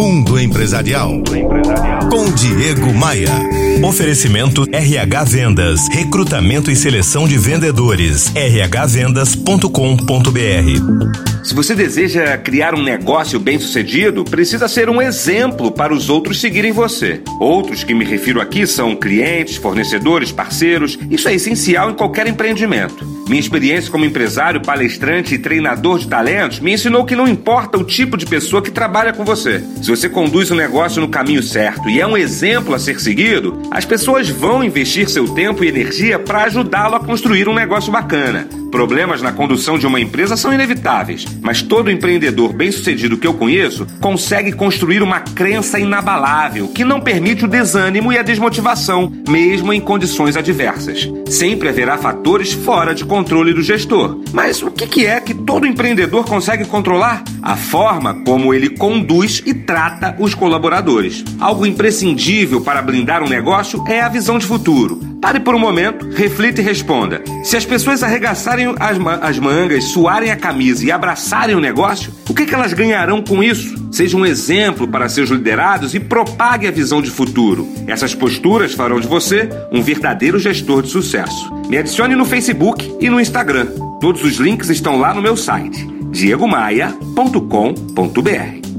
Mundo Empresarial. Com Diego Maia. Oferecimento RH Vendas. Recrutamento e seleção de vendedores. rhvendas.com.br. Se você deseja criar um negócio bem-sucedido, precisa ser um exemplo para os outros seguirem você. Outros que me refiro aqui são clientes, fornecedores, parceiros. Isso é essencial em qualquer empreendimento. Minha experiência como empresário, palestrante e treinador de talentos me ensinou que não importa o tipo de pessoa que trabalha com você. Se você conduz o um negócio no caminho certo e é um exemplo a ser seguido, as pessoas vão investir seu tempo e energia para ajudá-lo a construir um negócio bacana. Problemas na condução de uma empresa são inevitáveis, mas todo empreendedor bem-sucedido que eu conheço consegue construir uma crença inabalável que não permite o desânimo e a desmotivação, mesmo em condições adversas. Sempre haverá fatores fora de controle do gestor. Mas o que é que todo empreendedor consegue controlar? A forma como ele conduz e trata os colaboradores. Algo imprescindível para blindar um negócio é a visão de futuro. Pare por um momento, reflita e responda. Se as pessoas arregaçarem as, ma as mangas, suarem a camisa e abraçarem o negócio, o que, que elas ganharão com isso? Seja um exemplo para seus liderados e propague a visão de futuro. Essas posturas farão de você um verdadeiro gestor de sucesso. Me adicione no Facebook e no Instagram. Todos os links estão lá no meu site, diegomaia.com.br.